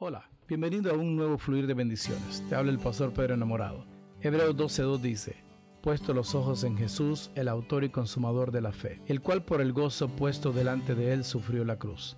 Hola, bienvenido a un nuevo fluir de bendiciones. Te habla el pastor Pedro Enamorado. Hebreos 12.2 dice, puesto los ojos en Jesús, el autor y consumador de la fe, el cual por el gozo puesto delante de él sufrió la cruz,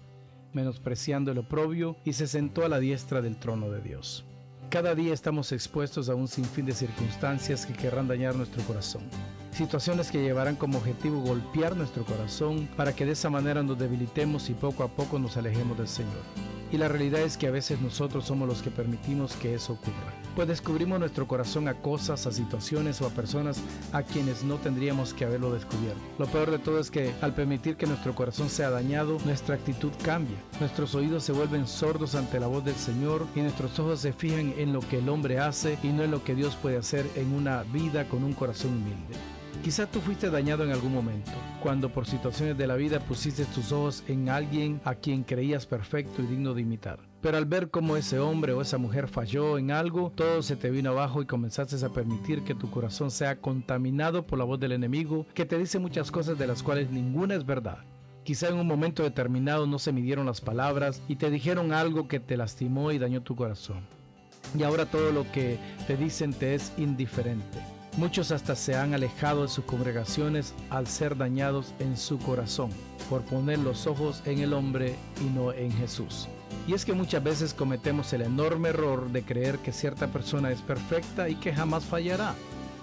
menospreciando el oprobio, y se sentó a la diestra del trono de Dios. Cada día estamos expuestos a un sinfín de circunstancias que querrán dañar nuestro corazón. Situaciones que llevarán como objetivo golpear nuestro corazón para que de esa manera nos debilitemos y poco a poco nos alejemos del Señor. Y la realidad es que a veces nosotros somos los que permitimos que eso ocurra. Pues descubrimos nuestro corazón a cosas, a situaciones o a personas a quienes no tendríamos que haberlo descubierto. Lo peor de todo es que al permitir que nuestro corazón sea dañado, nuestra actitud cambia. Nuestros oídos se vuelven sordos ante la voz del Señor y nuestros ojos se fijan en lo que el hombre hace y no en lo que Dios puede hacer en una vida con un corazón humilde. Quizá tú fuiste dañado en algún momento, cuando por situaciones de la vida pusiste tus ojos en alguien a quien creías perfecto y digno de imitar. Pero al ver cómo ese hombre o esa mujer falló en algo, todo se te vino abajo y comenzaste a permitir que tu corazón sea contaminado por la voz del enemigo que te dice muchas cosas de las cuales ninguna es verdad. Quizá en un momento determinado no se midieron las palabras y te dijeron algo que te lastimó y dañó tu corazón. Y ahora todo lo que te dicen te es indiferente. Muchos hasta se han alejado de sus congregaciones al ser dañados en su corazón por poner los ojos en el hombre y no en Jesús. Y es que muchas veces cometemos el enorme error de creer que cierta persona es perfecta y que jamás fallará.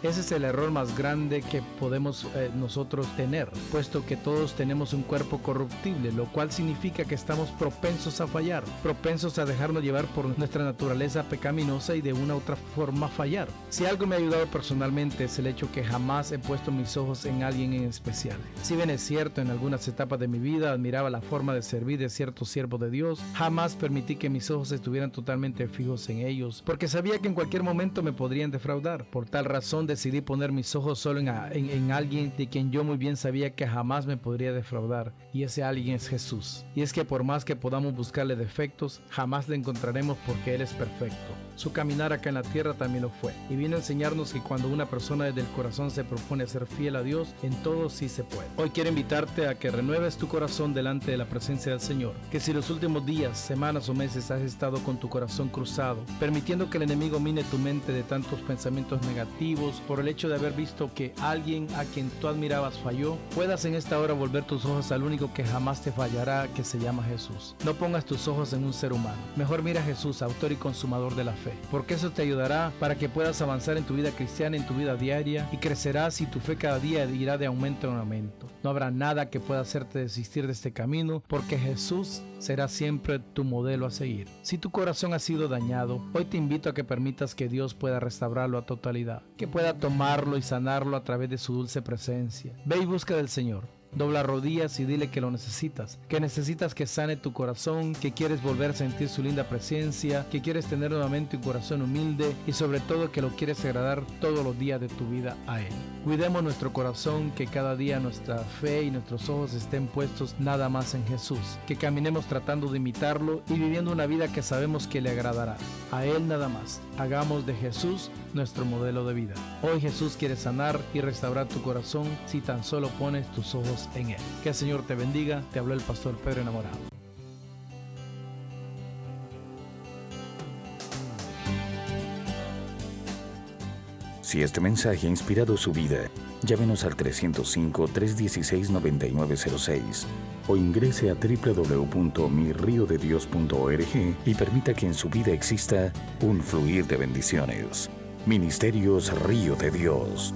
Ese es el error más grande que podemos eh, nosotros tener, puesto que todos tenemos un cuerpo corruptible, lo cual significa que estamos propensos a fallar, propensos a dejarnos llevar por nuestra naturaleza pecaminosa y de una u otra forma fallar. Si algo me ha ayudado personalmente es el hecho que jamás he puesto mis ojos en alguien en especial. Si bien es cierto, en algunas etapas de mi vida admiraba la forma de servir de cierto siervo de Dios, jamás permití que mis ojos estuvieran totalmente fijos en ellos, porque sabía que en cualquier momento me podrían defraudar. Por tal razón, decidí poner mis ojos solo en, en, alguien de quien yo muy bien sabía que jamás me podría defraudar, y ese alguien es Jesús. Y es que por más que podamos buscarle defectos, jamás le encontraremos porque Él es perfecto. Su caminar acá en la tierra también lo fue, y viene a enseñarnos que cuando una persona desde el corazón se propone ser fiel a Dios, en todo sí se puede. Hoy quiero invitarte a que renueves tu corazón delante de la presencia del Señor, que si los últimos días, semanas o meses has estado con tu corazón cruzado, permitiendo que el enemigo mine tu mente de tantos pensamientos negativos, por el hecho de haber visto que alguien a quien tú admirabas falló, puedas en esta hora volver tus ojos al único que jamás te fallará, que se llama Jesús. No pongas tus ojos en un ser humano. Mejor mira a Jesús, autor y consumador de la fe, porque eso te ayudará para que puedas avanzar en tu vida cristiana, en tu vida diaria, y crecerás y tu fe cada día irá de aumento en aumento. No habrá nada que pueda hacerte desistir de este camino, porque Jesús será siempre tu modelo a seguir. Si tu corazón ha sido dañado, hoy te invito a que permitas que Dios pueda restaurarlo a totalidad, que pueda tomarlo y sanarlo a través de su dulce presencia. Ve y busca del Señor. Dobla rodillas y dile que lo necesitas, que necesitas que sane tu corazón, que quieres volver a sentir su linda presencia, que quieres tener nuevamente un corazón humilde y sobre todo que lo quieres agradar todos los días de tu vida a Él. Cuidemos nuestro corazón, que cada día nuestra fe y nuestros ojos estén puestos nada más en Jesús, que caminemos tratando de imitarlo y viviendo una vida que sabemos que le agradará. A Él nada más. Hagamos de Jesús nuestro modelo de vida. Hoy Jesús quiere sanar y restaurar tu corazón si tan solo pones tus ojos en Él. Que el Señor te bendiga. Te habló el pastor Pedro Enamorado. Si este mensaje ha inspirado su vida, llámenos al 305-316-9906 o ingrese a www.mirriodedios.org y permita que en su vida exista un fluir de bendiciones. Ministerios Río de Dios.